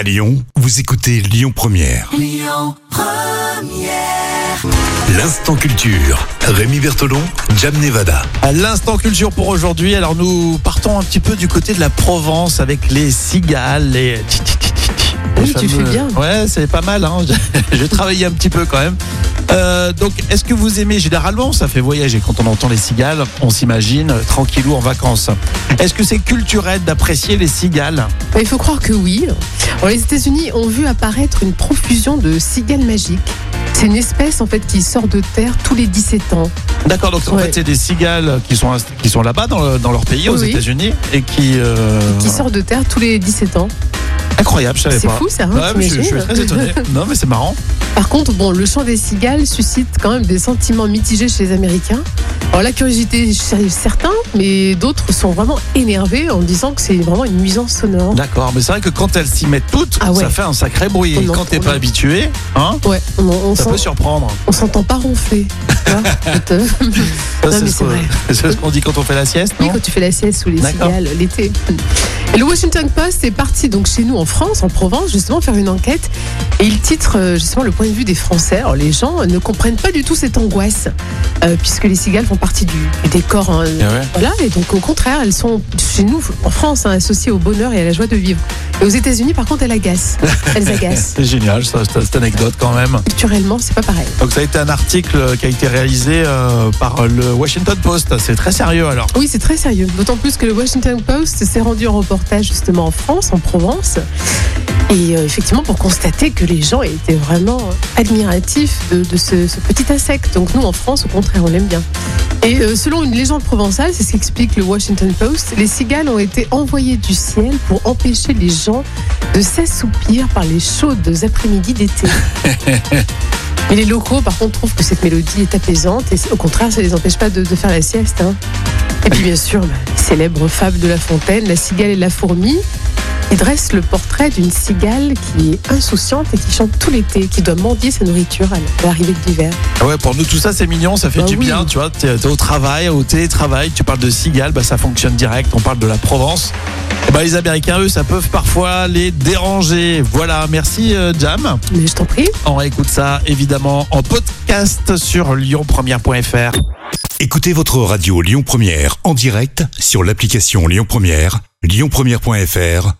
À Lyon, vous écoutez Lyon Première. L'instant culture. Rémi Bertolon, Jam Nevada. À l'instant culture pour aujourd'hui, alors nous partons un petit peu du côté de la Provence avec les cigales, les... Oui, tu fais bien. Ouais, c'est pas mal, hein. j'ai travaillé un petit peu quand même. Euh, donc, est-ce que vous aimez généralement Ça fait voyager quand on entend les cigales, on s'imagine euh, tranquillou en vacances. Est-ce que c'est culturel d'apprécier les cigales? Bah, il faut croire que oui. Alors, les États-Unis ont vu apparaître une profusion de cigales magiques. C'est une espèce en fait qui sort de terre tous les 17 ans. D'accord, donc en Ouais. fait c'est des cigales qui sont, qui sont là-bas dans, le- dans leur pays, aux Oui. États-Unis, et qui... euh, Qui sort de terre tous les 17 ans. Incroyable, je savais C'est pas. fou, ça, hein, Ouais, mais je, je suis très étonné. non mais c'est marrant. Par contre, bon, le chant des cigales suscite quand même des sentiments mitigés chez les Américains. Alors la curiosité chez certains, mais d'autres sont vraiment énervés en disant que c'est vraiment une nuisance sonore. D'accord, mais c'est vrai que quand elles s'y mettent toutes, Ah ouais. ça fait un sacré bruit. On Et en- quand t'es pas habitué, hein, Ouais, on, on ça peut surprendre. on s'entend pas ronfler. Non, c'est ce c'est qu'on- c'est dit quand on fait la sieste, Oui, non quand tu fais la sieste sous les cigales l'été. Le Washington Post est parti donc chez nous en France, en Provence, justement faire une enquête. Et il titre euh, justement le point de vue des Français. Alors les gens ne comprennent pas du tout cette angoisse, euh, puisque les cigales font partie du, du décor. hein. Ouais. Voilà, et donc au contraire, elles sont chez nous, en France, hein, associées au bonheur et à la joie de vivre. Et aux États-Unis, par contre, elles agacent. Elles agacent. C'est génial, ça, cette, cette anecdote quand même. Culturellement, c'est pas pareil. Donc ça a été un article qui a été réalisé euh, par le Washington Post. C'est très sérieux alors. Oui, c'est très sérieux. D'autant plus que le Washington Post s'est rendu en reportage justement en France, en Provence. Et euh, effectivement, pour constater que les gens étaient vraiment admiratifs de, de ce, ce petit insecte. Donc nous, en France, au contraire, on l'aime bien. Et euh, selon une légende provençale, c'est ce qu'explique le Washington Post, les cigales ont été envoyées du ciel pour empêcher les gens de s'assoupir par les chaudes après-midi d'été. Mais les locaux, par contre, trouvent que cette mélodie est apaisante et au contraire, ça les empêche pas de, de faire la sieste. hein. Et puis, bien sûr, bah, les célèbres fables de La Fontaine, la cigale et la fourmi, qui dressent le portrait d'une cigale qui est insouciante et qui chante tout l'été, qui doit mendier sa nourriture à l'arrivée de l'hiver. Ah ouais, pour nous tout ça c'est mignon, ça fait Bah du oui. bien, tu vois. T'es t'es au travail, au télétravail, tu parles de cigales, bah ça fonctionne direct. On parle de la Provence. Et bah les Américains eux, ça peut parfois les déranger. Voilà, merci euh, Jam. Mais je t'en prie. On réécoute ça évidemment en podcast sur lyonpremière.fr. Écoutez votre radio Lyon Première en direct sur l'application Lyon Première, lyonpremière.fr